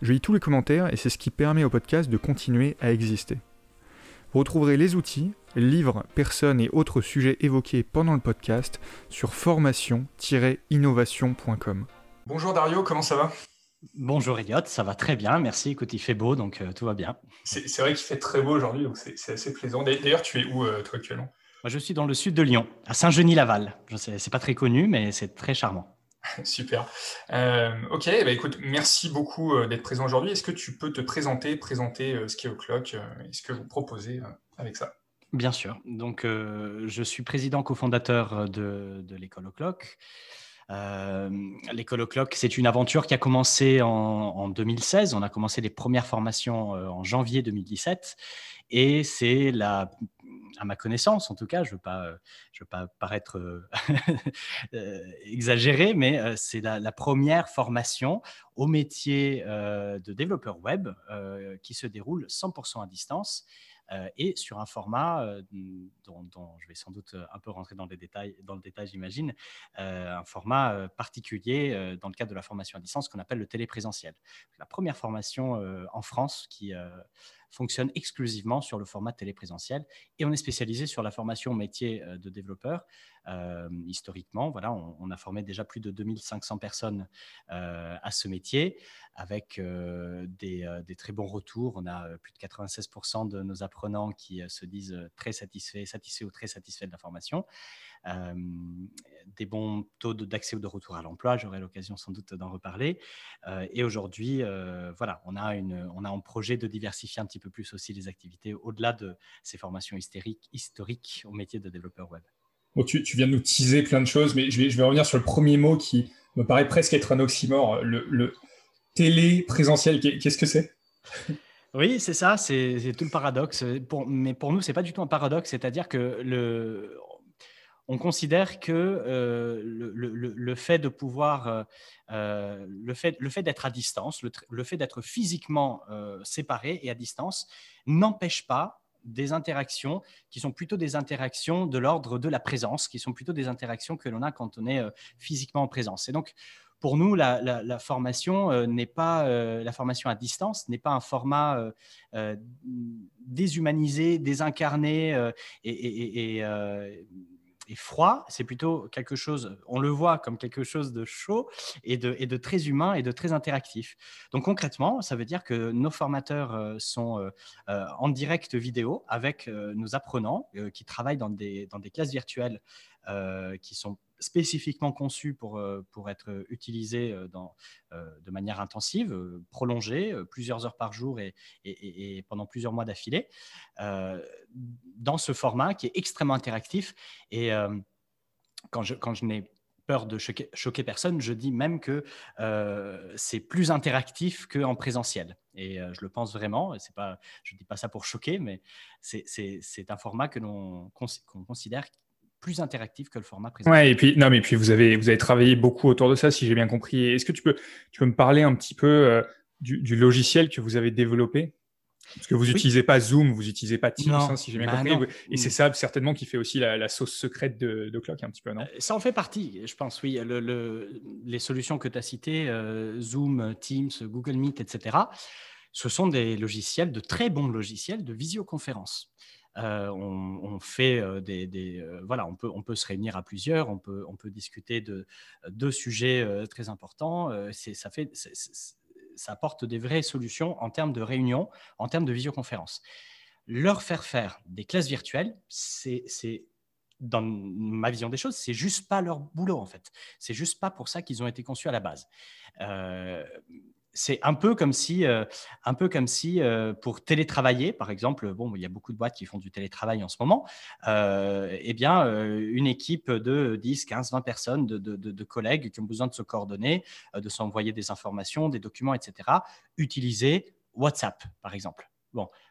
Je lis tous les commentaires et c'est ce qui permet au podcast de continuer à exister. Vous retrouverez les outils, livres, personnes et autres sujets évoqués pendant le podcast sur formation-innovation.com. Bonjour Dario, comment ça va? Bonjour Elliot, ça va très bien, merci. Écoute, il fait beau, donc euh, tout va bien. C'est vrai qu'il fait très beau aujourd'hui, donc c'est assez plaisant. D'ailleurs, tu es où euh, toi actuellement? Moi, je suis dans le sud de Lyon, à Saint-Genis-Laval. C'est pas très connu, mais c'est très charmant. Super. Euh, ok, bah écoute, merci beaucoup euh, d'être présent aujourd'hui. Est-ce que tu peux te présenter, présenter euh, Ski Clock et ce que vous proposez avec ça? Bien sûr. Donc, je suis président cofondateur de, de l'école O'Clock. l'école O'Clock, c'est une aventure qui a commencé en, en, 2016. On a commencé les premières formations en janvier 2017. Et c'est la à ma connaissance, en tout cas, je ne veux, pas, je veux pas paraître euh, euh, exagéré, mais euh, c'est la, première formation au métier de développeur web qui se déroule 100% à distance et sur un format dont, je vais sans doute un peu rentrer dans, les détails, dans le détail, j'imagine, un format particulier dans le cadre de la formation à distance qu'on appelle le téléprésentiel. La première formation en France qui fonctionne exclusivement sur le format téléprésentiel et on est spécialisé sur la formation métier euh, de développeur. Euh, historiquement, voilà, on, a formé déjà plus de 2500 personnes euh, à ce métier avec des, très bons retours. On a plus de 96% de nos apprenants qui se disent très satisfaits, satisfaits ou très satisfaits de la formation. des bons taux d'accès ou de retour à l'emploi, j'aurai l'occasion sans doute d'en reparler. et aujourd'hui, voilà, on a, une, projet de diversifier un petit peu plus aussi les activités au-delà de ces formations historiques au métier de développeur web. Tu, viens de nous teaser plein de choses, mais je vais, revenir sur le premier mot qui me paraît presque être un oxymore, le, télé-présentiel. Qu'est-ce que c'est? Oui, c'est ça, c'est tout le paradoxe. mais pour nous, ce n'est pas du tout un paradoxe, c'est-à-dire que on considère que euh, le, fait de pouvoir, euh, euh, le fait d'être à distance, le, fait d'être physiquement séparé et à distance, n'empêche pas des interactions qui sont plutôt des interactions de l'ordre de la présence, qui sont plutôt des interactions que l'on a quand on est physiquement en présence. Et donc, pour nous, la, formation n'est pas la formation à distance n'est pas un format déshumanisé, désincarné et froid, c'est plutôt quelque chose, on le voit comme quelque chose de chaud et de, très humain et de très interactif. Donc concrètement, ça veut dire que nos formateurs euh, sont euh, euh, en direct vidéo avec nos apprenants qui travaillent dans des classes virtuelles qui sont spécifiquement conçu pour, euh, pour être utilisé euh, dans, euh, de manière intensive, prolongée, plusieurs heures par jour et, et, pendant plusieurs mois d'affilée, dans ce format qui est extrêmement interactif. Et quand je, quand je n'ai peur de choquer, personne, je dis même que c'est plus interactif qu'en présentiel. Et je le pense vraiment. C'est pas, je ne dis pas ça pour choquer, mais c'est un format que l'on considère plus interactif que le format présent. Ouais, et puis non, mais puis vous avez vous avez travaillé beaucoup autour de ça, si j'ai bien compris. Est-ce que tu peux tu peux me parler un petit peu euh, du, logiciel que vous avez développé? Parce que vous n'utilisez pas Zoom, vous n'utilisez pas Teams, hein, si j'ai bien bah compris. Et c'est ça certainement qui fait aussi la, sauce secrète de, de, Clock un petit peu, non? Euh, Ça en fait partie, je pense. Oui, le, les solutions que tu as citées, euh, Zoom, Teams, Google Meet, etc. Ce sont des logiciels, de très bons logiciels de visioconférence. Euh, on, fait euh, des, euh, voilà, on peut, on peut se réunir à plusieurs, on peut, on peut discuter de deux sujets très importants. ça fait, ça apporte des vraies solutions en termes de réunion, en termes de visioconférence. Leur faire faire des classes virtuelles, c'est, c'est dans ma vision des choses, c'est juste pas leur boulot en fait. C'est juste pas pour ça qu'ils ont été conçus à la base c'est un peu comme si, euh, euh, pour télétravailler, par exemple, il y a beaucoup de boîtes qui font du télétravail en ce moment, euh, eh bien, une équipe de 10, 15, 20 personnes, de, collègues qui ont besoin de se coordonner, de s'envoyer des informations, des documents, etc., utiliser WhatsApp, par exemple.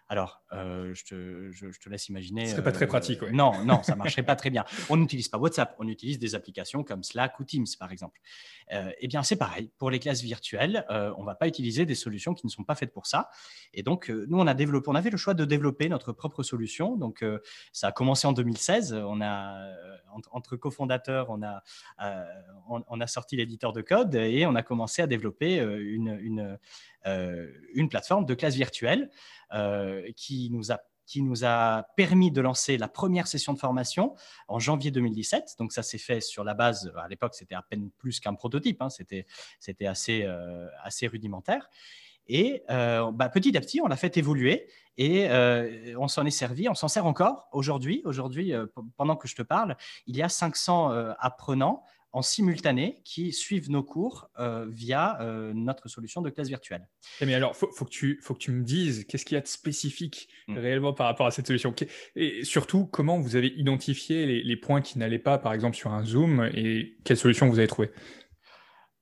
Alors, euh, je, te, laisse imaginer. Ce serait pas très euh, pratique, oui. Non, non, ça marcherait pas très bien. On n'utilise pas WhatsApp, on utilise des applications comme Slack ou Teams, par exemple. Euh, eh bien, c'est pareil. Pour les classes virtuelles, on ne va pas utiliser des solutions qui ne sont pas faites pour ça. Et donc, nous, on a développé, on avait le choix de développer notre propre solution. Donc, ça a commencé en 2016. On a, entre cofondateurs, on a, on, a sorti l'éditeur de code et on a commencé à développer une, une, une plateforme de classe virtuelle qui nous a qui nous a permis de lancer la première session de formation en janvier 2017. Donc ça s'est fait sur la base, à l'époque c'était à peine plus qu'un prototype, hein. c'était, c'était assez, euh, assez rudimentaire. Et euh, bah, petit à petit, on l'a fait évoluer et euh, on s'en est servi, on s'en sert encore aujourd'hui. Aujourd'hui, pendant que je te parle, il y a 500 apprenants en simultané qui suivent nos cours euh, via euh, notre solution de classe virtuelle. Eh, mais alors, il faut, que tu, faut que tu me dises qu'est-ce qu'il y a de spécifique mm. réellement par rapport à cette solution? Et surtout, comment vous avez identifié les, points qui n'allaient pas, par exemple, sur un Zoom et quelle solution vous avez trouvé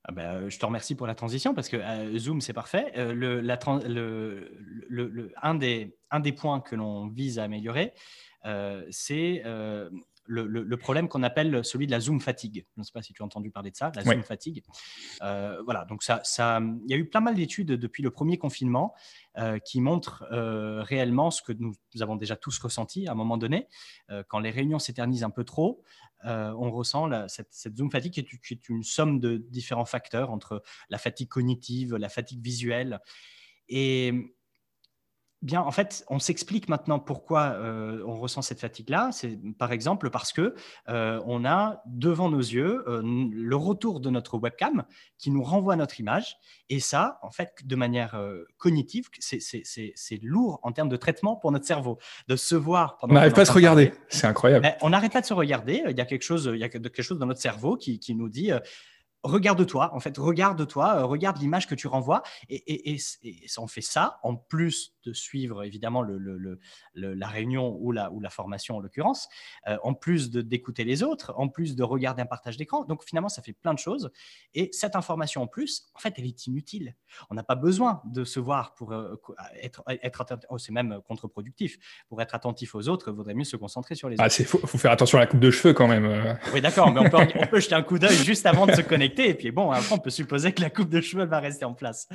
ah ben, je te remercie pour la transition parce que euh, Zoom, c'est parfait. le, la, le, le, un, des, un des points que l'on vise à améliorer, c'est le, problème qu'on appelle celui de la zoom fatigue. Je ne sais pas si tu as entendu parler de ça, la zoom fatigue. Euh, voilà, donc ça, ça, il y a eu pas mal d'études depuis le premier confinement euh, qui montrent euh, réellement ce que nous, avons déjà tous ressenti à un moment donné. quand les réunions s'éternisent un peu trop, on ressent cette, cette, zoom fatigue qui est, qui est, une somme de différents facteurs entre la fatigue cognitive, la fatigue visuelle. Et Bien, en fait, on s'explique maintenant pourquoi euh, on ressent cette fatigue-là. C'est par exemple parce que euh, on a devant nos yeux euh, le retour de notre webcam qui nous renvoie notre image. Et ça, en fait, de manière cognitive, c'est lourd en termes de traitement pour notre cerveau de se voir. Pendant on n'arrive pas à se regarder. C'est incroyable. on n'arrête pas de se regarder. Il y a quelque chose, il y a quelque chose dans notre cerveau qui, qui nous dit regarde-toi, en fait, regarde-toi, euh, regarde l'image que tu renvoies. Et, et, on fait ça, en plus de suivre évidemment le, la réunion ou la, ou la formation en l'occurrence, euh, en plus d'écouter les autres, en plus de regarder un partage d'écran. Donc finalement, ça fait plein de choses. Et cette information en plus, en fait, elle est inutile. On n'a pas besoin de se voir pour euh, être, être attentif. Oh, c'est même contre-productif. Pour être attentif aux autres, il vaudrait mieux se concentrer sur les ah, autres. Il faut, faut, faire attention à la coupe de cheveux quand même. Oui, d'accord, mais on peut, on peut jeter un coup d'œil juste avant de se connecter et puis bon, après, on peut supposer que la coupe de cheveux va rester en place.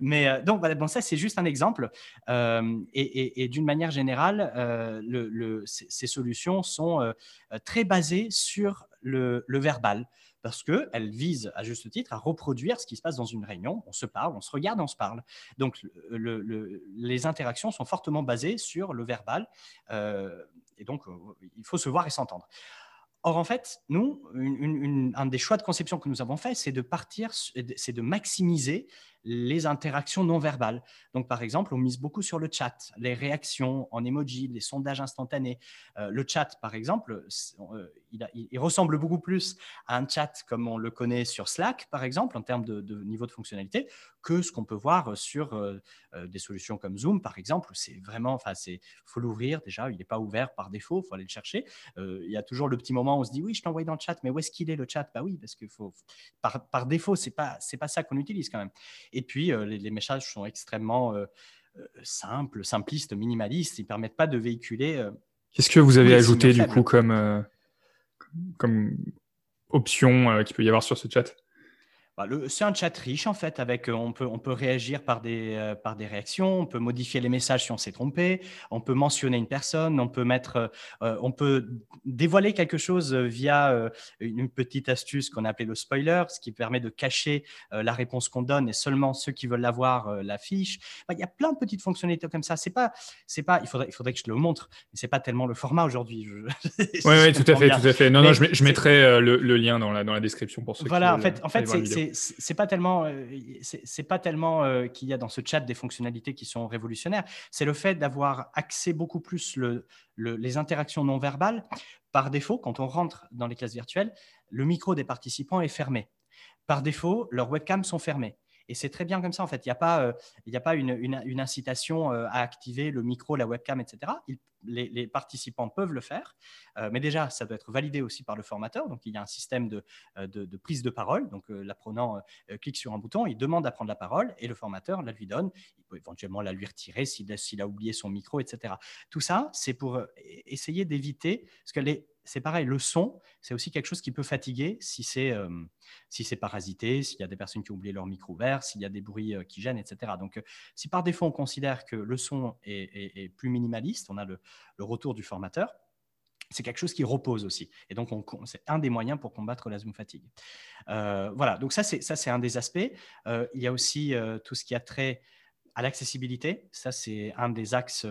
Mais euh, donc, voilà, bon, ça, c'est juste un exemple. Euh, et, d'une manière générale, euh, ces, solutions sont très basées sur le, verbal parce qu'elles visent, à juste titre, à reproduire ce qui se passe dans une réunion. On se parle, on se regarde, on se parle. Donc, les interactions sont fortement basées sur le verbal. et donc, il faut se voir et s'entendre. Or, en fait, nous, un des choix de conception que nous avons fait, c'est de partir, c'est de maximiser les interactions non verbales. Donc, par exemple, on mise beaucoup sur le chat, les réactions en emoji, les sondages instantanés. Euh, le chat, par exemple, euh, il, ressemble beaucoup plus à un chat comme on le connaît sur Slack, par exemple, en termes de, niveau de fonctionnalité, que ce qu'on peut voir sur euh, des solutions comme Zoom, par exemple, c'est vraiment, enfin, c'est faut l'ouvrir déjà, il n'est pas ouvert par défaut, il faut aller le chercher. il y a toujours le petit moment où on se dit oui, je t'envoie dans le chat, mais où est-ce qu'il est le chat? Bah oui, parce que faut, par, par défaut, c'est pas c'est pas ça qu'on utilise quand même. Et puis, euh, les, messages sont extrêmement euh, euh, simples, simplistes, minimalistes. Ils ne permettent pas de véhiculer. Qu'est-ce que vous avez ajouté du coup comme, comme option qu'il peut y avoir sur ce chat? Bah, c'est un chat riche en fait, avec on peut, on peut réagir par des, par des réactions, on peut modifier les messages si on s'est trompé, on peut mentionner une personne, on peut mettre, on peut dévoiler quelque chose via une petite astuce qu'on a appelée le spoiler, ce qui permet de cacher la réponse qu'on donne et seulement ceux qui veulent l'avoir l'affichent. Bah, il y a plein de petites fonctionnalités comme ça. C'est pas, c'est pas, il faudrait, il faudrait que je le montre, mais c'est pas tellement le format aujourd'hui. Oui, ouais, tout à fait, tout à fait. Non, non, je, je mettrai le, le, lien dans la, dans la description pour ceux voilà, qui Voilà, en fait, en fait, c'est c'est pas tellement, euh, pas tellement euh, qu'il y a dans ce chat des fonctionnalités qui sont révolutionnaires. C'est le fait d'avoir accès beaucoup plus le, les interactions non verbales. Par défaut, quand on rentre dans les classes virtuelles, le micro des participants est fermé. Par défaut, leurs webcams sont fermées. Et c'est très bien comme ça, en fait. Il n'y a pas, il a pas une, une, incitation à activer le micro, la webcam, etc. les, participants peuvent le faire, mais déjà, ça doit être validé aussi par le formateur. Donc, il y a un système de, de, prise de parole. Donc, l'apprenant clique sur un bouton, il demande à prendre la parole et le formateur la lui donne. Il peut éventuellement la lui retirer s'il a oublié son micro, etc. Tout ça, c'est pour essayer d'éviter, parce que les, c'est pareil, le son, c'est aussi quelque chose qui peut fatiguer si c'est euh, si c'est parasité, s'il y a des personnes qui ont oublié leur micro ouvert, s'il y a des bruits euh, qui gênent, etc. Donc, euh, si par défaut on considère que le son est, plus minimaliste, on a le, le, du formateur, c'est quelque chose qui repose aussi. Et donc, c'est un des moyens pour combattre la zoom fatigue. voilà, donc ça, c'est un des aspects. il y a aussi tout ce qui a trait à l'accessibilité. Ça, c'est un des axes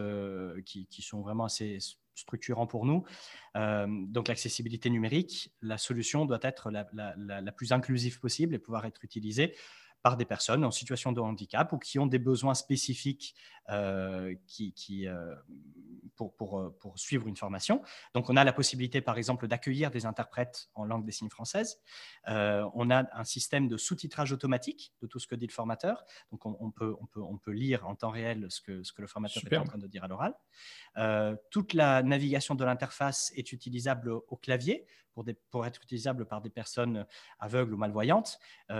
qui, sont vraiment assez structurant pour nous. Euh, donc l'accessibilité numérique, la solution doit être la, la, plus inclusive possible et pouvoir être utilisée par des personnes en situation de handicap ou qui ont des besoins spécifiques euh, qui, qui euh, pour, pour, euh, pour, suivre une formation. Donc, on a la possibilité, par exemple, d'accueillir des interprètes en langue des signes française. on a un système de sous-titrage automatique de tout ce que dit le formateur. Donc, on, peut, on, peut, on peut lire en temps réel ce que, ce que le formateur est en train de dire à l'oral. toute la navigation de l'interface est utilisable au clavier pour, des, pour, être utilisable par des personnes aveugles ou malvoyantes.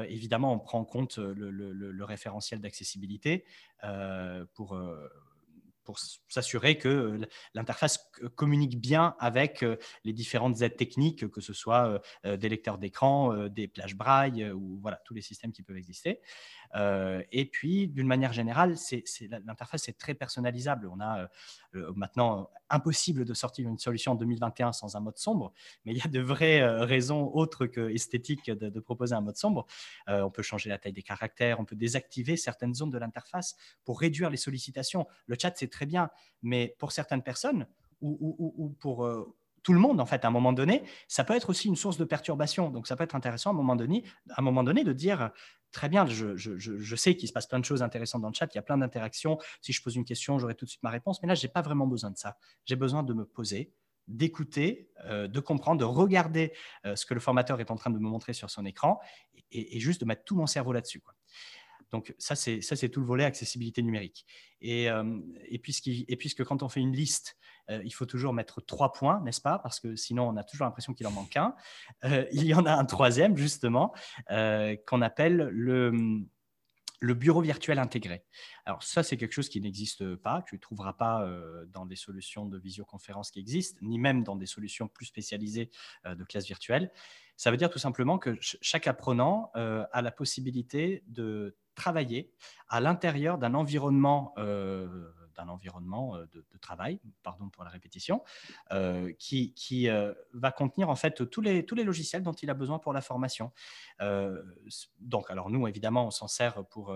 évidemment, on prend en compte le, le, le référentiel d'accessibilité pour euh, pour s'assurer que l'interface communique bien avec euh, les différentes aides techniques, que ce soit euh, des lecteurs d'écran, des plages braille ou voilà, tous les systèmes qui peuvent exister. Et puis, d'une manière générale, l'interface est très personnalisable. On a maintenant impossible de sortir une solution en 2021 sans un mode sombre, mais il y a de vraies raisons autres que esthétiques de, proposer un mode sombre. on peut changer la taille des caractères, on peut désactiver certaines zones de l'interface pour réduire les sollicitations. Le chat, c'est très bien, mais pour certaines personnes ou, pour euh, tout le monde, en fait, à un moment donné, ça peut être aussi une source de perturbation. Donc, ça peut être intéressant à un moment donné, de dire très bien, je, sais qu'il se passe plein de choses intéressantes dans le chat, il y a plein d'interactions. Si je pose une question, j'aurai tout de suite ma réponse. Mais là, je n'ai pas vraiment besoin de ça. J'ai besoin de me poser, d'écouter, euh, de comprendre, de regarder euh, ce que le formateur est en train de me montrer sur son écran et juste de mettre tout mon cerveau là-dessus. Donc ça, c'est ça, c'est tout le volet accessibilité numérique. Et, euh, et, puisque, quand on fait une liste, euh, il faut toujours mettre trois points, n'est-ce pas? Parce que sinon, on a toujours l'impression qu'il en manque un. Euh, il y en a un troisième, justement, qu'on appelle le, le bureau virtuel intégré. Alors ça, c'est quelque chose qui n'existe pas. Tu ne trouveras pas dans des solutions de visioconférence qui existent, ni même dans des solutions plus spécialisées de classe virtuelle. Ça veut dire tout simplement que chaque apprenant a la possibilité de travailler à l'intérieur d'un environnement, euh, environnement euh, de, travail, pardon pour la répétition, euh, qui, qui va contenir en fait tous les, tous les logiciels dont il a besoin pour la formation. donc, alors nous, évidemment, on s'en sert pour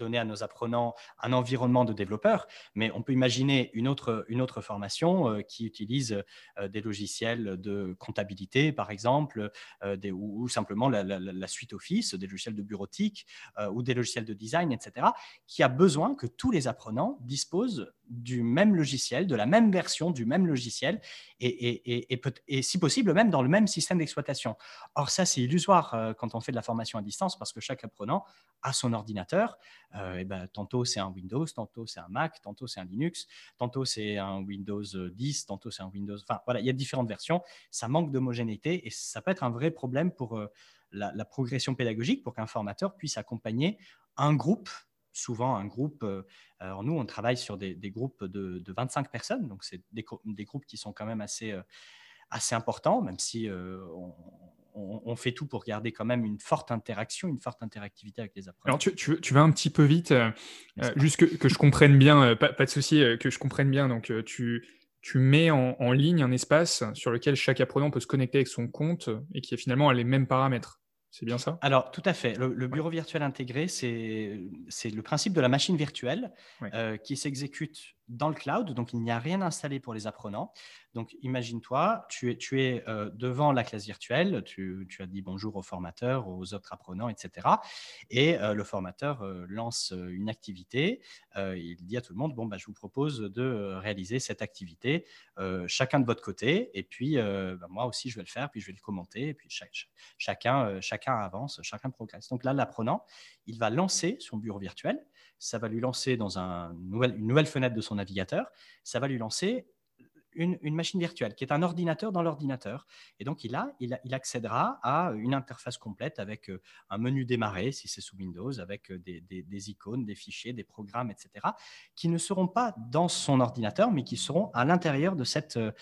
donner à nos apprenants un environnement de développeurs, mais on peut imaginer une autre, une autre formation euh, qui utilise euh, des logiciels de comptabilité, par exemple, euh, ou, simplement la, suite Office, des logiciels de bureautique ou des logiciels de design, etc., qui a besoin que tous les apprenants disposent du même logiciel, de la même version du même logiciel, et, et, et, si possible même dans le même système d'exploitation. Or, ça, c'est illusoire quand on fait de la formation à distance, parce que chaque apprenant a son ordinateur, euh, ben, tantôt c'est un Windows, tantôt c'est un Mac, tantôt c'est un Linux, tantôt c'est un Windows 10, tantôt c'est un Windows. Enfin voilà, il y a différentes versions. Ça manque d'homogénéité et ça peut être un vrai problème pour euh, la, progression pédagogique, pour qu'un formateur puisse accompagner un groupe souvent un groupe. Euh, alors nous, on travaille sur des, groupes de, 25 personnes, donc c'est des, groupes qui sont quand même assez, assez importants, même si on, on, fait tout pour garder quand même une forte interaction, une forte interactivité avec les apprenants. Alors, tu, vas un petit peu vite, euh, euh, juste que, je comprenne bien, euh, pas, de souci, que je comprenne bien. Donc, tu, tu mets en, ligne un espace sur lequel chaque apprenant peut se connecter avec son compte et qui finalement a les mêmes paramètres. C'est bien ça? Alors, tout à fait. Le, bureau virtuel intégré, c'est le principe de la machine virtuelle qui s'exécute dans le cloud, donc il n'y a rien installé pour les apprenants. Donc imagine-toi, tu es, tu es euh, devant la classe virtuelle, tu, as dit bonjour au formateur, aux autres apprenants, etc. Et euh, le formateur euh, lance une activité, il dit à tout le monde, bon, bah, je vous propose de réaliser cette activité, chacun de votre côté, et puis bah, moi aussi je vais le faire, puis je vais le commenter, et puis chacun, chacun avance, chacun progresse. Donc là, l'apprenant, il va lancer son bureau virtuel, ça va lui lancer dans un une nouvelle fenêtre de son navigateur, ça va lui lancer une, machine virtuelle qui est un ordinateur dans l'ordinateur. Et donc, il, a, il, accédera à une interface complète avec euh, un menu démarrer, si c'est sous Windows, avec euh, des, icônes, des fichiers, des programmes, etc., qui ne seront pas dans son ordinateur, mais qui seront à l'intérieur de, euh,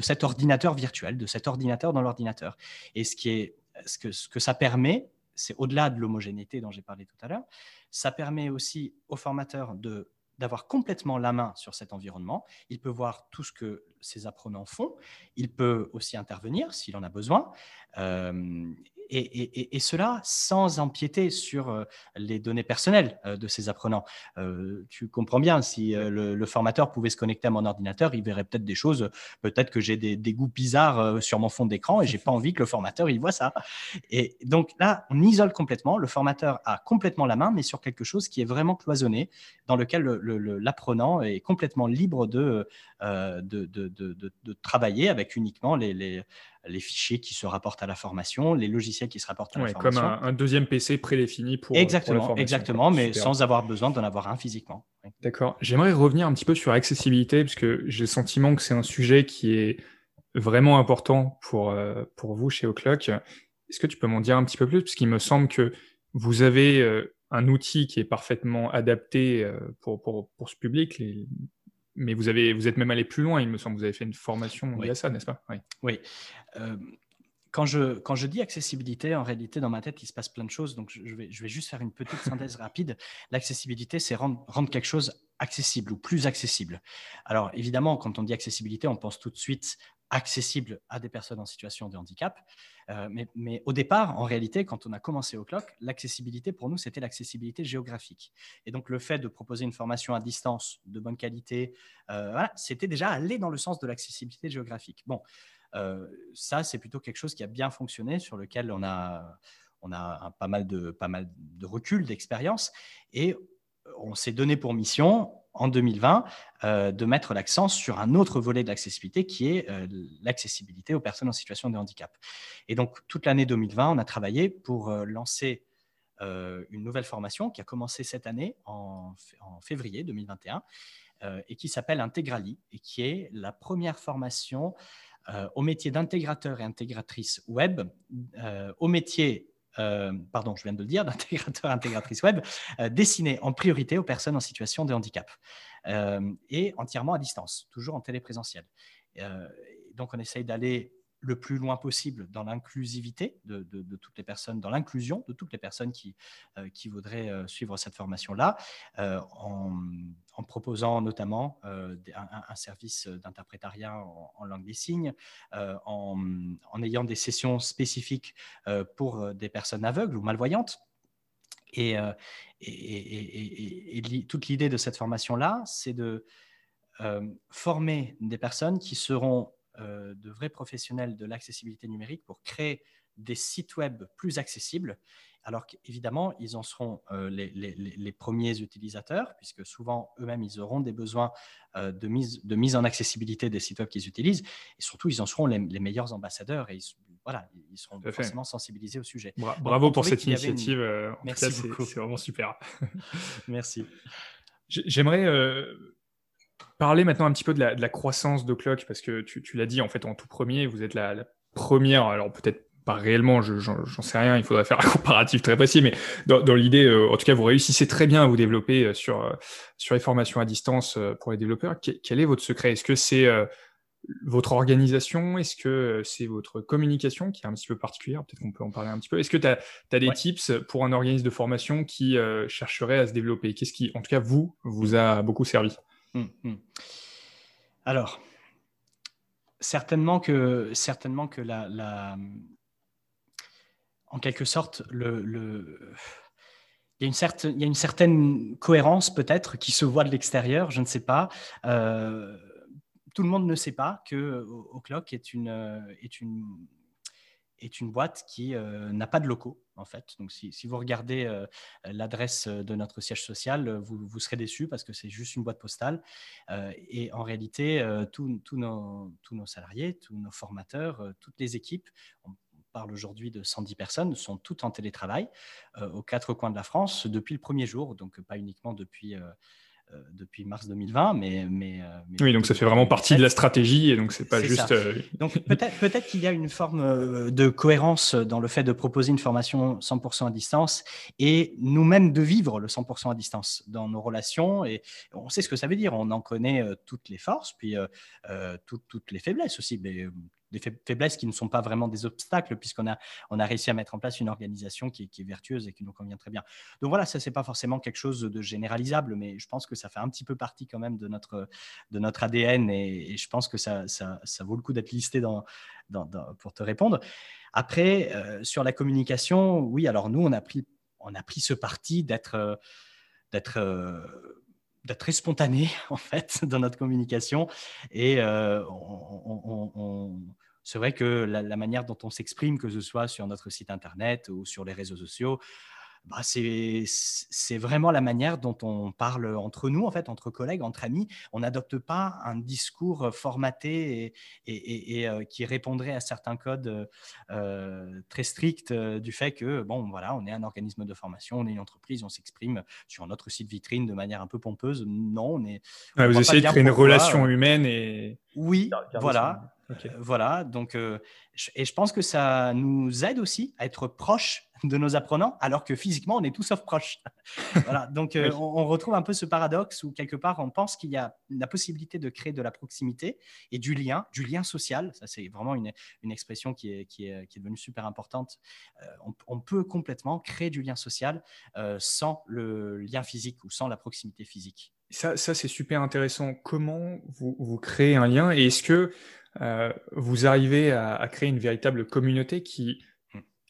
cet ordinateur virtuel, de cet ordinateur dans l'ordinateur. Et ce, qui est, que, ce que ça permet, c'est au-delà de l'homogénéité dont j'ai parlé tout à l'heure, ça permet aussi au formateur de d'avoir complètement la main sur cet environnement. Il peut voir tout ce que ses apprenants font. Il peut aussi intervenir s'il en a besoin. Euh, et, cela sans empiéter sur euh, les données personnelles euh, de ces apprenants. Euh, tu comprends bien, si le, formateur pouvait se connecter à mon ordinateur, il verrait peut-être des choses, peut-être que j'ai des, goûts bizarres sur mon fond d'écran et j'ai pas envie que le formateur il voit ça. Et donc là, on isole complètement. Le formateur a complètement la main, mais sur quelque chose qui est vraiment cloisonné, dans lequel l'apprenant est complètement libre de, de, de, travailler avec uniquement les les fichiers qui se rapportent à la formation, les logiciels qui se rapportent à la formation. Comme un, deuxième PC prédéfini pour, exactement, Exactement, mais sans avoir besoin d'en avoir un physiquement. D'accord. J'aimerais revenir un petit peu sur l'accessibilité, parce que j'ai le sentiment que c'est un sujet qui est vraiment important pour, euh, pour vous chez O'Clock. Est-ce que tu peux m'en dire un petit peu plus? Parce qu'il me semble que vous avez euh, un outil qui est parfaitement adapté euh, pour, pour, pour, ce public, les, mais vous, avez, vous êtes même allé plus loin, il me semble. Vous avez fait une formation oui. à ça, n'est-ce pas? Oui. oui. Euh, quand, je, quand je dis accessibilité, en réalité, dans ma tête, il se passe plein de choses. Donc, je vais, je vais juste faire une petite synthèse rapide. L'accessibilité, c'est rendre, rendre quelque chose accessible ou plus accessible. Alors, évidemment, quand on dit accessibilité, on pense tout de suite accessible à des personnes en situation de handicap. Euh, mais, au départ, en réalité, quand on a commencé au clock, l'accessibilité pour nous, c'était l'accessibilité géographique. Et donc, le fait de proposer une formation à distance de bonne qualité, euh, c'était déjà aller dans le sens de l'accessibilité géographique. Bon, euh, ça, c'est plutôt quelque chose qui a bien fonctionné, sur lequel on a, on a pas, mal de, pas mal de recul, d'expérience. Et on s'est donné pour mission en 2020 euh, de mettre l'accent sur un autre volet de l'accessibilité qui est euh, l'accessibilité aux personnes en situation de handicap. Et donc, toute l'année 2020, on a travaillé pour euh, lancer une nouvelle formation qui a commencé cette année en, en février 2021 et qui s'appelle Integrali et qui est la première formation au métier d'intégrateur et intégratrice web, au métier euh, pardon, je viens de le dire, d'intégrateur intégratrice web, euh, en priorité aux personnes en situation de handicap euh, et entièrement à distance, toujours en téléprésentiel. donc, on essaye d'aller le plus loin possible dans l'inclusivité de, toutes les personnes, dans l'inclusion de toutes les personnes qui, euh, voudraient euh, suivre cette formation-là, euh, en, proposant notamment un, service d'interprétariat en, langue des signes, en, ayant des sessions spécifiques pour des personnes aveugles ou malvoyantes. Et, toute l'idée de cette formation-là, c'est de former des personnes qui seront de vrais professionnels de l'accessibilité numérique pour créer des sites web plus accessibles. Alors qu'évidemment, ils en seront euh, les, premiers utilisateurs, puisque souvent eux-mêmes, ils auront des besoins euh, de, mise, de mise en accessibilité des sites web qu'ils utilisent. Et surtout, ils en seront les, meilleurs ambassadeurs et ils, voilà, ils seront forcément sensibilisés au sujet. bravo pour cette initiative. Merci beaucoup. C'est vraiment super. Merci. J'aimerais parler maintenant un petit peu de la, croissance de Clock, parce que tu, l'as dit en fait en tout premier, vous êtes la, première, alors peut-être pas réellement, j'en sais rien, il faudrait faire un comparatif très précis, mais dans, l'idée, euh, en tout cas, vous réussissez très bien à vous développer euh, sur, euh, sur les formations à distance pour les développeurs. Quel, est votre secret? Est-ce que c'est votre organisation? Est-ce que c'est votre communication qui est un petit peu particulière? Peut-être qu'on peut en parler un petit peu. Est-ce que tu as, des tips pour un organisme de formation qui chercherait à se développer? Qu'est-ce qui, en tout cas, vous, vous a beaucoup servi? Hum, hum. Alors, certainement que, certainement que la, en quelque sorte, le, il y, a une certaine, cohérence peut-être qui se voit de l'extérieur, je ne sais pas. Euh, tout le monde ne sait pas que O'Clock est une, est une, est une boîte qui euh, n'a pas de locaux, en fait. Donc, si, si vous regardez euh, l'adresse de notre siège social, vous, vous serez déçu parce que c'est juste une boîte postale. et en réalité, tous nos, nos salariés, tous nos formateurs, toutes les équipes, parle aujourd'hui de 110 personnes, sont toutes en télétravail euh, aux quatre coins de la France depuis le premier jour, donc pas uniquement depuis, euh, euh, depuis mars 2020, mais, mais, oui, donc ça fait vraiment partie de la stratégie et donc c'est pas juste. Donc peut-être peut-être qu'il y a une forme de cohérence dans le fait de proposer une formation 100% à distance et nous-mêmes de vivre le 100% à distance dans nos relations et on sait ce que ça veut dire. On en connaît toutes les forces puis toutes, toutes les faiblesses aussi. Mais, des faiblesses qui ne sont pas vraiment des obstacles, puisqu'on a, on a réussi à mettre en place une organisation qui, est vertueuse et qui nous convient très bien. Donc voilà, ça, c'est pas forcément quelque chose de généralisable, mais je pense que ça fait un petit peu partie quand même de notre, de notre ADN et, je pense que ça, ça, vaut le coup d'être listé dans, pour te répondre. Après, euh, sur la communication, oui, alors nous, on a pris, on a pris ce parti d'être. euh, d'être très spontané en fait dans notre communication et euh, on, c'est vrai que la, manière dont on s'exprime, que ce soit sur notre site internet ou sur les réseaux sociaux, bah, c'est vraiment la manière dont on parle entre nous, en fait, entre collègues, entre amis. On n'adopte pas un discours formaté et, et, euh, qui répondrait à certains codes euh, très stricts euh, du fait que, bon, voilà, on est un organisme de formation, on est une entreprise, on s'exprime sur notre site vitrine de manière un peu pompeuse. Non, on est. vous essayez de créer une relation humaine et. Oui, voilà. Voilà, donc, et je pense que ça nous aide aussi à être proches de nos apprenants, alors que physiquement, on est tous sauf proches. voilà, donc euh, on, retrouve un peu ce paradoxe où quelque part, on pense qu'il y a la possibilité de créer de la proximité et du lien, du lien social. Ça, c'est vraiment une, une, expression qui est, qui, est, qui est, devenue super importante. Euh, on, peut complètement créer du lien social euh, sans le lien physique ou sans la proximité physique. Ça, ça c'est super intéressant. Comment vous, vous créez un lien et est-ce que vous arrivez à, à créer une véritable communauté qui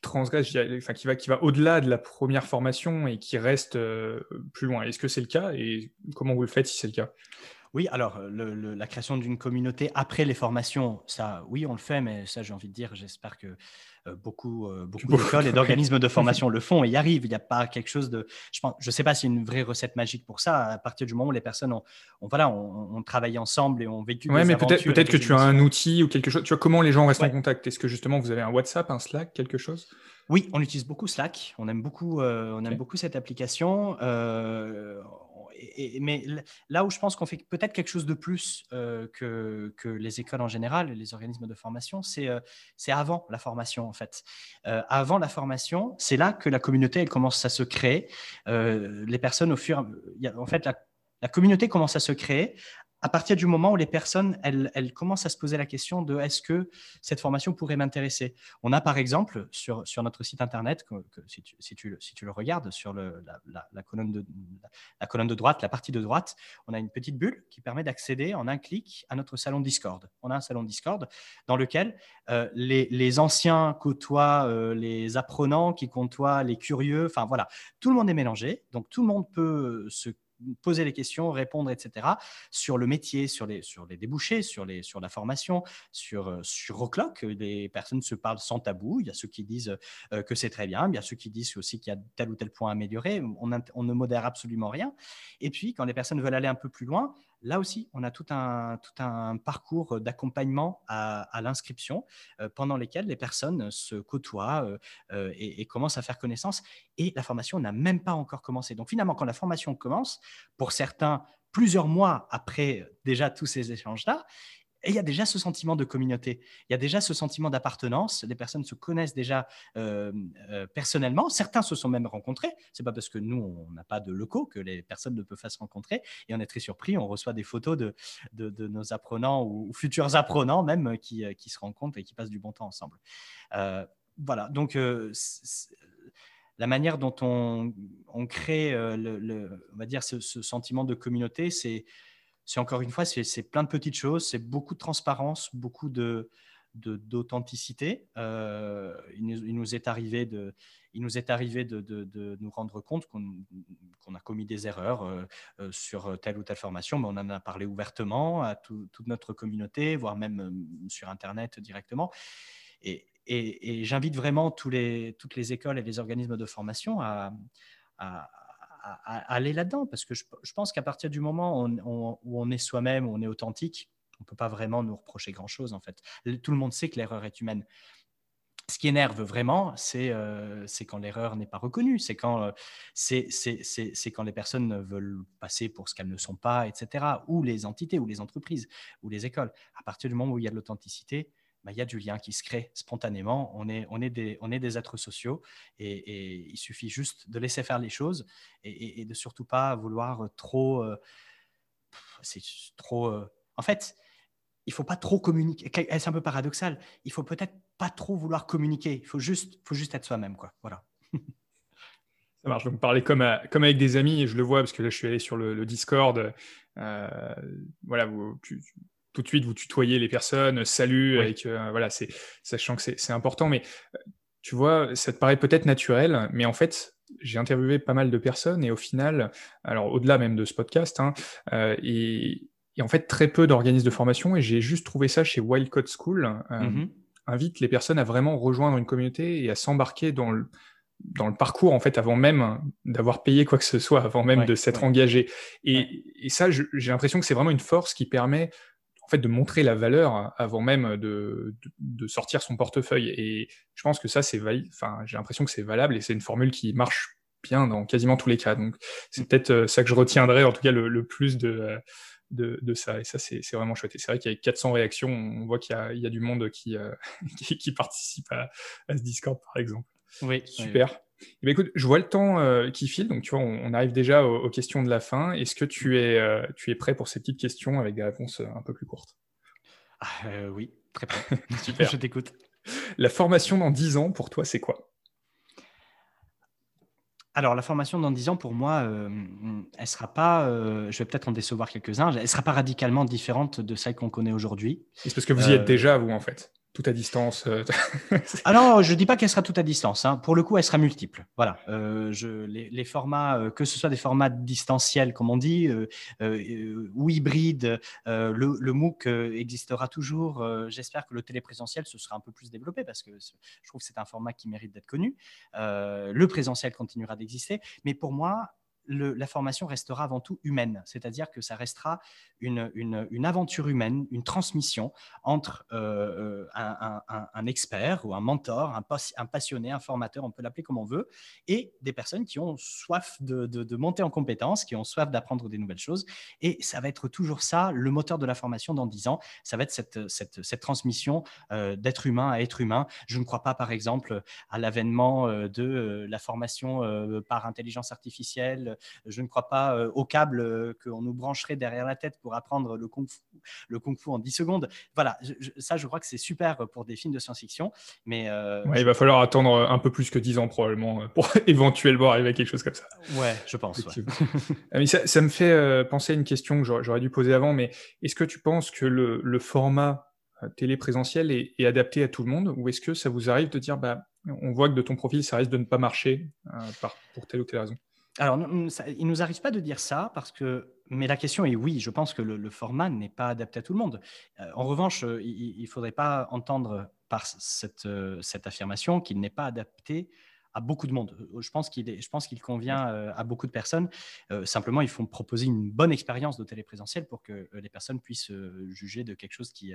transgresse, enfin, qui va, au-delà de la première formation et qui reste euh, plus loin. Est-ce que c'est le cas et comment vous le faites si c'est le cas? Oui, alors la création d'une communauté après les formations, ça, oui, on le fait, mais ça, j'ai envie de dire, j'espère que euh, beaucoup, euh, beaucoup d'écoles et d'organismes de formation le font et y arrivent. Il n'y a pas quelque chose de, je ne je sais pas s'il y a une vraie recette magique pour ça. À partir du moment où les personnes ont, voilà, on, travaillé ensemble et ont vécu. Ouais, mais peut-être, peut-être que tu as un outil ou quelque chose. Tu vois comment les gens restent en contact? Est-ce que justement vous avez un WhatsApp, un Slack, quelque chose? Oui, on utilise beaucoup Slack. On aime beaucoup, euh, on aime beaucoup cette application. Euh, mais là où je pense qu'on fait peut-être quelque chose de plus euh, que, les écoles en général et les organismes de formation, c'est avant la formation en fait. avant la formation, c'est là que la communauté elle commence à se créer. les personnes au fur, en fait, la communauté commence à se créer à partir du moment où les personnes, elles, commencent à se poser la question de est-ce que cette formation pourrait m'intéresser? On a par exemple sur, sur notre site internet, que, si, tu, si, tu, si, tu, le regardes sur le, la, la, colonne de, la colonne de droite, la partie de droite, on a une petite bulle qui permet d'accéder en un clic à notre salon Discord. On a un salon Discord dans lequel euh, les, les, anciens côtoient euh, les apprenants qui côtoient les curieux, enfin voilà, tout le monde est mélangé, donc tout le monde peut se poser les questions, répondre, etc. sur le métier, sur les, sur les débouchés, sur, les, sur la formation, sur, euh, sur Roclock. Les personnes se parlent sans tabou. Il y a ceux qui disent euh, que c'est très bien, il y a ceux qui disent aussi qu'il y a tel ou tel point à améliorer. On, on ne modère absolument rien. Et puis, quand les personnes veulent aller un peu plus loin, Là aussi, on a tout un, parcours d'accompagnement à, l'inscription euh, pendant lesquels les personnes se côtoient euh, euh, et, commencent à faire connaissance. Et la formation n'a même pas encore commencé. Donc finalement, quand la formation commence, pour certains, plusieurs mois après déjà tous ces échanges-là, et il y a déjà ce sentiment de communauté, il y a déjà ce sentiment d'appartenance. Les personnes se connaissent déjà euh, euh, personnellement. Certains se sont même rencontrés. C'est pas parce que nous, on n'a pas de locaux que les personnes ne peuvent pas se rencontrer. Et on est très surpris. On reçoit des photos de, nos apprenants ou, futurs apprenants même qui, euh, qui, se rencontrent et qui passent du bon temps ensemble. voilà. Donc, la manière dont on, crée, on va dire, ce sentiment de communauté, c'est c'est encore une fois, c'est plein de petites choses, c'est beaucoup de transparence, beaucoup de, d'authenticité. Euh, il, nous est arrivé de, il nous est arrivé de, de, nous rendre compte qu'on a commis des erreurs euh, euh, sur telle ou telle formation, mais on en a parlé ouvertement à toute notre communauté, voire même sur Internet directement. Et, et, j'invite vraiment tous les, toutes les écoles et les organismes de formation à, à, aller là-dedans, parce que je, pense qu'à partir du moment où on est soi-même, où on est authentique, on ne peut pas vraiment nous reprocher grand-chose en fait. Tout le monde sait que l'erreur est humaine. Ce qui énerve vraiment, c'est euh, quand l'erreur n'est pas reconnue, c'est quand, euh, c'est quand les personnes veulent passer pour ce qu'elles ne sont pas, etc. Ou les entités, ou les entreprises, ou les écoles. À partir du moment où il y a de l'authenticité, bah, il y a du lien qui se crée spontanément. On est, on est, des, on est des êtres sociaux et, il suffit juste de laisser faire les choses et, de surtout pas vouloir trop. Euh, c'est trop. en fait, il faut pas trop communiquer. C'est un peu paradoxal. Il faut peut-être pas trop vouloir communiquer. Il faut juste, faut juste être soi-même, quoi. Voilà. Ça marche. Donc parler comme, comme avec des amis, et je le vois parce que là je suis allé sur le, Discord. Euh, voilà, vous, tout de suite vous tutoyez les personnes, salut, avec euh, voilà, c'est sachant que c'est important. Mais euh, tu vois, ça te paraît peut-être naturel, mais en fait, j'ai interviewé pas mal de personnes et au final, alors au-delà même de ce podcast, hein, et il y a en fait très peu d'organismes de formation et j'ai juste trouvé ça chez Wildcode School. Euh, mhm. Invite les personnes à vraiment rejoindre une communauté et à s'embarquer dans le, dans le parcours en fait avant même d'avoir payé quoi que ce soit, avant même de s'être engagé. Et, et ça, j'ai l'impression que c'est vraiment une force qui permet en fait de montrer la valeur avant même de, de, sortir son portefeuille. Et je pense que ça, c'est enfin, j'ai l'impression que c'est valable et c'est une formule qui marche bien dans quasiment tous les cas. Donc c'est peut-être euh, ça que je retiendrai en tout cas le, le plus de euh, de, ça. Et ça, c'est vraiment chouette. Et c'est vrai qu'avec 400 réactions, on voit qu'il y, y, a du monde qui, euh, qui, participe à, ce Discord, par exemple. Oui. Super. Eh ben, écoute, je vois le temps euh, qui file, donc tu vois, on, arrive déjà aux, questions de la fin. Est-ce que tu es, euh, tu es prêt pour ces petites questions avec des réponses un peu plus courtes? Ah, Oui, très prêt. Super. je t'écoute. La formation dans 10 ans, pour toi, c'est quoi? Alors, la formation dans 10 ans, pour moi, euh, elle sera pas, euh, je vais peut-être en décevoir quelques-uns, elle sera pas radicalement différente de celle qu'on connaît aujourd'hui. C'est parce que vous y êtes euh, déjà, vous, en fait? Tout à distance euh, Ah non, je ne dis pas qu'elle sera tout à distance. Hein. Pour le coup, elle sera multiple. Voilà. Euh, je, les, formats, euh, que ce soit des formats distanciels, comme on dit, ou hybrides, le, MOOC existera toujours. J'espère que le téléprésentiel, ce sera un peu plus développé parce que je trouve que c'est un format qui mérite d'être connu. le présentiel continuera d'exister. Mais pour moi, la formation restera avant tout humaine, c'est-à-dire que ça restera une, une, aventure humaine, une transmission entre euh, euh, un, expert ou un mentor, un, passionné, un formateur, on peut l'appeler comme on veut, et des personnes qui ont soif de, monter en compétences, qui ont soif d'apprendre des nouvelles choses. Et ça va être toujours ça, le moteur de la formation dans 10 ans, ça va être cette, cette, cette transmission euh, d'être humain à être humain. Je ne crois pas, par exemple, à l'avènement de la formation par intelligence artificielle je ne crois pas euh, au câble euh, qu'on nous brancherait derrière la tête pour apprendre le kung fu, le kung fu en 10 secondes. Voilà, ça, je crois que c'est super pour des films de science-fiction. Mais euh, il va falloir attendre un peu plus que 10 ans probablement pour éventuellement arriver à quelque chose comme ça. Ouais, je pense. Ah, ça, me fait penser à une question que j'aurais dû poser avant, mais est-ce que tu penses que le, format télé présentiel est, adapté à tout le monde? Ou est-ce que ça vous arrive de dire bah on voit que de ton profil ça risque de ne pas marcher pour telle ou telle raison? Alors, il nous arrive pas de dire ça parce que, mais la question est oui, je pense que le, format n'est pas adapté à tout le monde. Euh, en revanche, euh, il ne faudrait pas entendre par euh, cette affirmation qu'il n'est pas adapté à beaucoup de monde. Je pense qu'il je pense qu'il convient euh, à beaucoup de personnes. Euh, simplement, il faut proposer une bonne expérience de téléprésentiel pour que euh, les personnes puissent juger de quelque chose qui,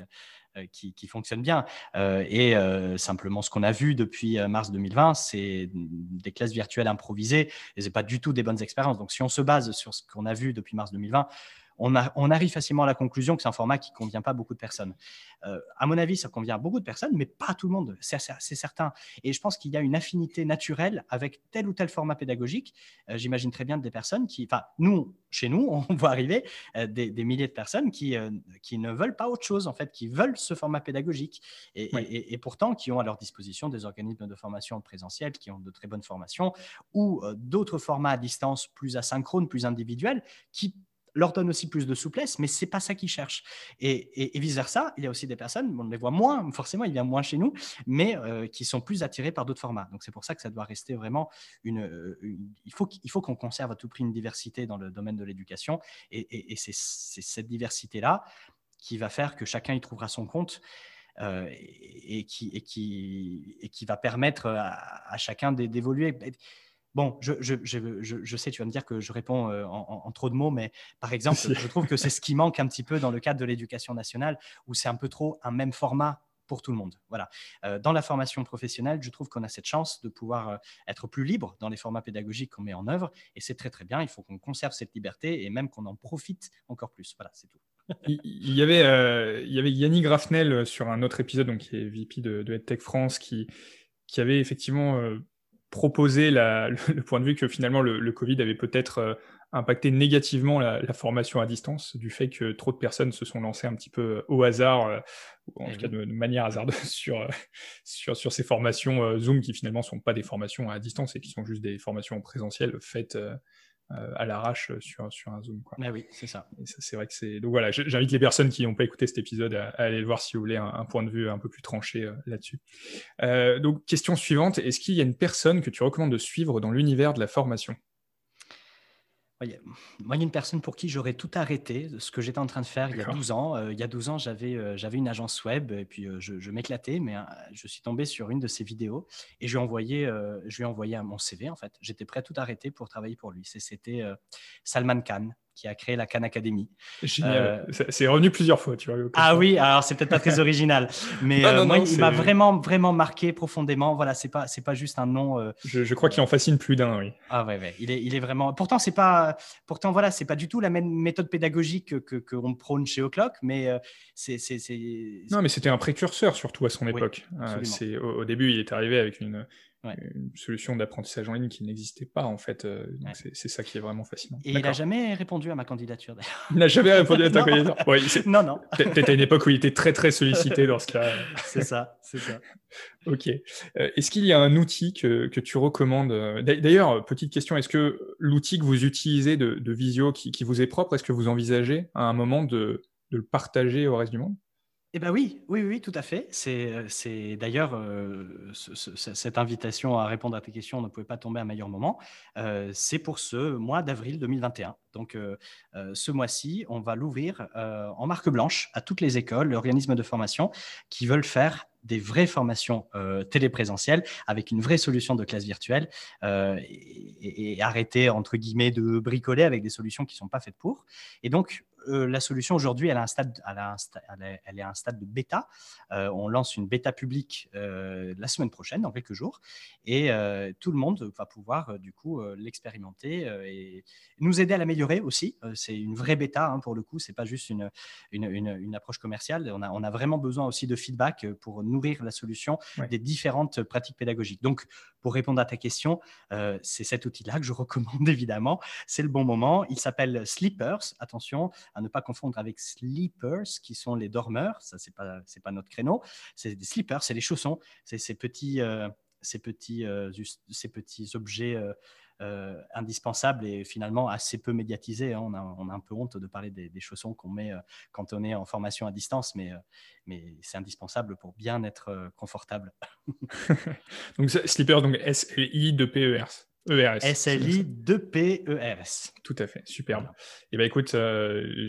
qui, fonctionne bien. et simplement, ce qu'on a vu depuis mars 2020, c'est des classes virtuelles improvisées et ce pas du tout des bonnes expériences. Donc, si on se base sur ce qu'on a vu depuis mars 2020, on, arrive facilement à la conclusion que c'est un format qui ne convient pas à beaucoup de personnes. Euh, à mon avis, ça convient à beaucoup de personnes, mais pas à tout le monde, c'est certain. Et je pense qu'il y a une affinité naturelle avec tel ou tel format pédagogique. Euh, j'imagine très bien des personnes qui, enfin, nous, chez nous, on voit arriver euh, des, milliers de personnes qui, qui ne veulent pas autre chose, en fait, qui veulent ce format pédagogique et, pourtant qui ont à leur disposition des organismes de formation présentiel qui ont de très bonnes formations ou d'autres formats à distance plus asynchrones, plus individuels, qui leur donne aussi plus de souplesse, mais c'est pas ça qu'ils cherchent. Et, et, vice-versa, il y a aussi des personnes, on les voit moins, forcément, il y a moins chez nous, mais qui sont plus attirés par d'autres formats. Donc c'est pour ça que ça doit rester vraiment une... il faut, il faut qu'on conserve à tout prix une diversité dans le domaine de l'éducation, et, et c'est cette diversité-là qui va faire que chacun y trouvera son compte. Euh, et, qui, et, qui, et qui va permettre à, chacun d'évoluer. Bon, je, je, je, je, sais, tu vas me dire que je réponds euh, en, trop de mots, mais par exemple, je trouve que c'est ce qui manque un petit peu dans le cadre de l'éducation nationale, où c'est un peu trop un même format pour tout le monde. Voilà. Euh, dans la formation professionnelle, je trouve qu'on a cette chance de pouvoir être plus libre dans les formats pédagogiques qu'on met en œuvre, et c'est très très bien. Il faut qu'on conserve cette liberté et même qu'on en profite encore plus. Voilà, c'est tout il, y avait, euh, il y avait Yannick Grafnel euh, sur un autre épisode, donc qui est VP de, de EdTech France, qui, qui avait effectivement euh, proposé la, le, point de vue que finalement le, Covid avait peut-être impacté négativement la, formation à distance, du fait que trop de personnes se sont lancées un petit peu au hasard, ou en tout cas de, manière hasardeuse, sur, sur, sur ces formations Zoom qui finalement ne sont pas des formations à distance et qui sont juste des formations présentielles faites euh, à l'arrache sur, sur un Zoom. Quoi. Ah oui, c'est ça. c'est vrai que c'est. Donc voilà, j'invite les personnes qui n'ont pas écouté cet épisode à, aller le voir si vous voulez un, point de vue un peu plus tranché euh, là-dessus. Euh, donc, question suivante est-ce qu'il y a une personne que tu recommandes de suivre dans l'univers de la formation? Moi, il y a une personne pour qui j'aurais tout arrêté, ce que j'étais en train de faire il y a 12 ans. Euh, il y a 12 ans, j'avais euh, j'avais une agence web et puis euh, je, m'éclatais, mais je suis tombé sur une de ses vidéos et je lui ai envoyé, je lui ai envoyé mon CV en fait. J'étais prêt à tout arrêter pour travailler pour lui. C'était Salman Khan qui a créé la Khan Academy. Génial. Euh, c'est revenu plusieurs fois, tu vois. Ah oui, alors c'est peut-être pas très original, mais euh, moi, il m'a vraiment, vraiment marqué profondément. Voilà, c'est pas, c'est pas juste un nom. Euh, je, crois qu'il en fascine plus d'un, oui. Ah ouais, ouais. Il est, il est vraiment. Pourtant, c'est pas, pourtant voilà, c'est pas du tout la même méthode pédagogique que qu'on prône chez O'Clock, mais c'est, c'est, Non, mais c'était un précurseur surtout à son époque. c'est au, au, début, il est arrivé avec une une solution d'apprentissage en ligne qui n'existait pas en fait. Euh, c'est ça qui est vraiment fascinant. Et il n'a jamais répondu à ma candidature d'ailleurs. Il n'a jamais répondu à ta candidature. non, non. Peut-être à une époque où il était très très sollicité dans ce cas. c'est ça, c'est ça. ok. Euh, est-ce qu'il y a un outil que, que tu recommandes euh, D'ailleurs, petite question, est-ce que l'outil que vous utilisez de, de Visio qui, qui, vous est propre, est-ce que vous envisagez à un moment de, de le partager au reste du monde? Eh ben oui, oui, oui, tout à fait. C'est, euh, d'ailleurs euh, cette invitation à répondre à tes questions ne pouvait pas tomber à un meilleur moment. Euh, c'est pour ce mois d'avril 2021. Donc ce mois-ci, on va l'ouvrir en marque blanche à toutes les écoles, l'organisme de formation qui veulent faire des vraies formations téléprésentielles avec une vraie solution de classe virtuelle et, et, arrêter entre guillemets de bricoler avec des solutions qui ne sont pas faites pour. Et donc euh, la solution aujourd'hui, elle, elle, elle, est à un stade de bêta. Euh, on lance une bêta publique euh, la semaine prochaine, dans quelques jours, et tout le monde va pouvoir du coup l'expérimenter et nous aider à l'améliorer aussi. c'est une vraie bêta hein, pour le coup, c'est pas juste une, une, approche commerciale. On a, on a, vraiment besoin aussi de feedback pour nourrir la solution des différentes pratiques pédagogiques. Donc, pour répondre à ta question, c'est cet outil-là que je recommande évidemment. C'est le bon moment. Il s'appelle Sleepers. Attention, à ne pas confondre avec sleepers, qui sont les dormeurs. Ça, c'est pas, notre créneau. C'est des sleepers, c'est les chaussons, c'est ces petits, euh, ces petits, euh, ces petits objets. Euh, indispensables et finalement assez peu médiatisés. Hein. On, a, un peu honte de parler des, chaussons qu'on met quand on est en formation à distance, mais, c'est indispensable pour bien être confortable. donc, sleepers, donc S-L-I de P-E-R. ERS. SLI 2PERS. Tout à fait, superbe. Et eh ben écoute, euh,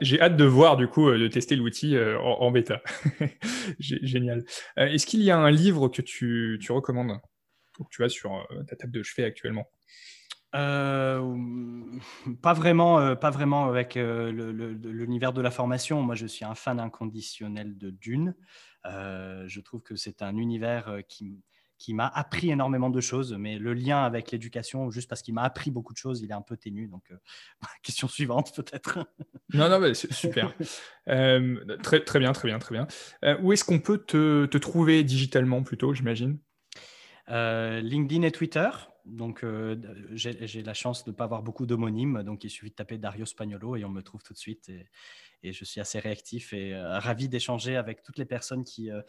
j'ai hâte, de voir du coup, euh, de tester l'outil euh, en, bêta. Génial. Est-ce qu'il y a un livre que tu, tu recommandes ou que tu as sur ta table de chevet actuellement? Pas vraiment, pas vraiment avec l'univers de la formation. Moi, je suis un fan inconditionnel de Dune. je trouve que c'est un univers qui, qui m'a appris énormément de choses, mais le lien avec l'éducation, juste parce qu'il m'a appris beaucoup de choses, il est un peu ténu. Donc, euh, question suivante peut-être. non, non, mais super. Euh, très, très bien, très bien, très bien. Euh, où est-ce qu'on peut te, te, trouver digitalement plutôt, j'imagine? LinkedIn et Twitter. Donc, j'ai la chance de ne pas avoir beaucoup d'homonymes, donc il suffit de taper Dario Spagnolo et on me trouve tout de suite. Et, et je suis assez réactif et euh, ravi d'échanger avec toutes les personnes qui, euh,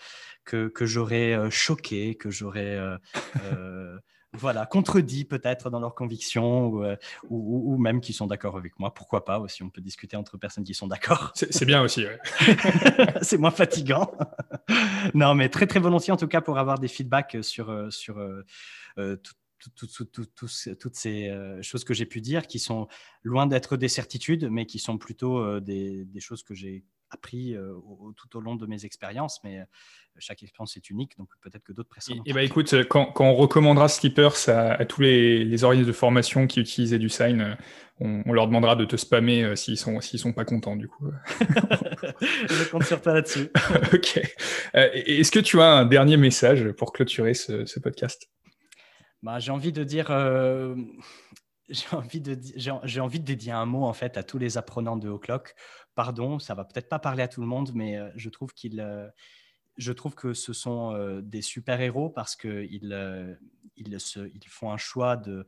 que, que j'aurais euh, choquées, que j'aurais voilà, contredit peut-être dans leurs convictions euh, ou, ou, même qui sont d'accord avec moi. Pourquoi pas aussi, on peut discuter entre personnes qui sont d'accord. C'est bien aussi, ouais. C'est moins fatigant. non, mais très très volontiers en tout cas pour avoir des feedbacks sur, euh, sur euh, toutes ces choses que j'ai pu dire qui sont loin d'être des certitudes, mais qui sont plutôt des, des choses que j'ai appris tout au long de mes expériences, mais chaque expérience est unique, donc peut-être que d'autres précédentes. Et, bah écoute, quand, on recommandera Slippers à, tous les, les, organismes de formation qui utilisaient du sign, on, leur demandera de te spammer s'ils sont s'ils sont pas contents du coup. Je compte sur toi là-dessus. ok. Est-ce que tu as un dernier message pour clôturer ce, podcast? Bah, j'ai envie de dire, j'ai envie de j'ai envie de dédier un mot en fait à tous les apprenants de O'Clock. Pardon, ça va peut-être pas parler à tout le monde, mais euh, je trouve qu'il euh, je trouve que ce sont euh, des super-héros parce qu'ils ils, ils font un choix de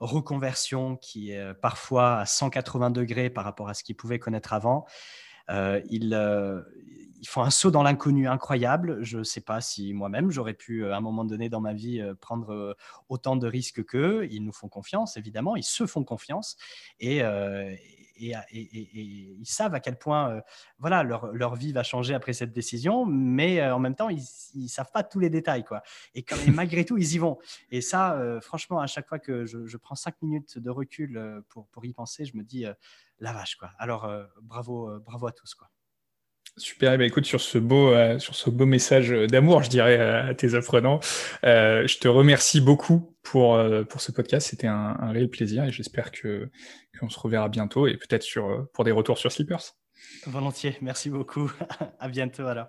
reconversion qui est parfois à 180 degrés par rapport à ce qu'ils pouvaient connaître avant. ils, ils, font un saut dans l'inconnu incroyable. Je ne sais pas si moi-même j'aurais pu, à un moment donné dans ma vie, prendre autant de risques qu'eux. Ils nous font confiance, évidemment. Ils se font confiance. Et, ils savent à quel point euh, voilà, leur, leur, vie va changer après cette décision, mais euh, en même temps, ils ne savent pas tous les détails. Quoi. Et, malgré tout, ils y vont. Et ça, euh, franchement, à chaque fois que je, je, prends cinq minutes de recul pour, pour y penser, je me dis, la vache. Quoi. Alors, bravo, bravo à tous. Quoi. Super, et eh ben, écoute, sur ce beau, euh, sur ce beau message d'amour, je dirais, à tes apprenants, euh, je te remercie beaucoup pour, euh, pour ce podcast. C'était un, un, réel plaisir et j'espère que qu'on se reverra bientôt et peut-être sur, pour des retours sur Slippers. Volontiers, merci beaucoup. à bientôt alors.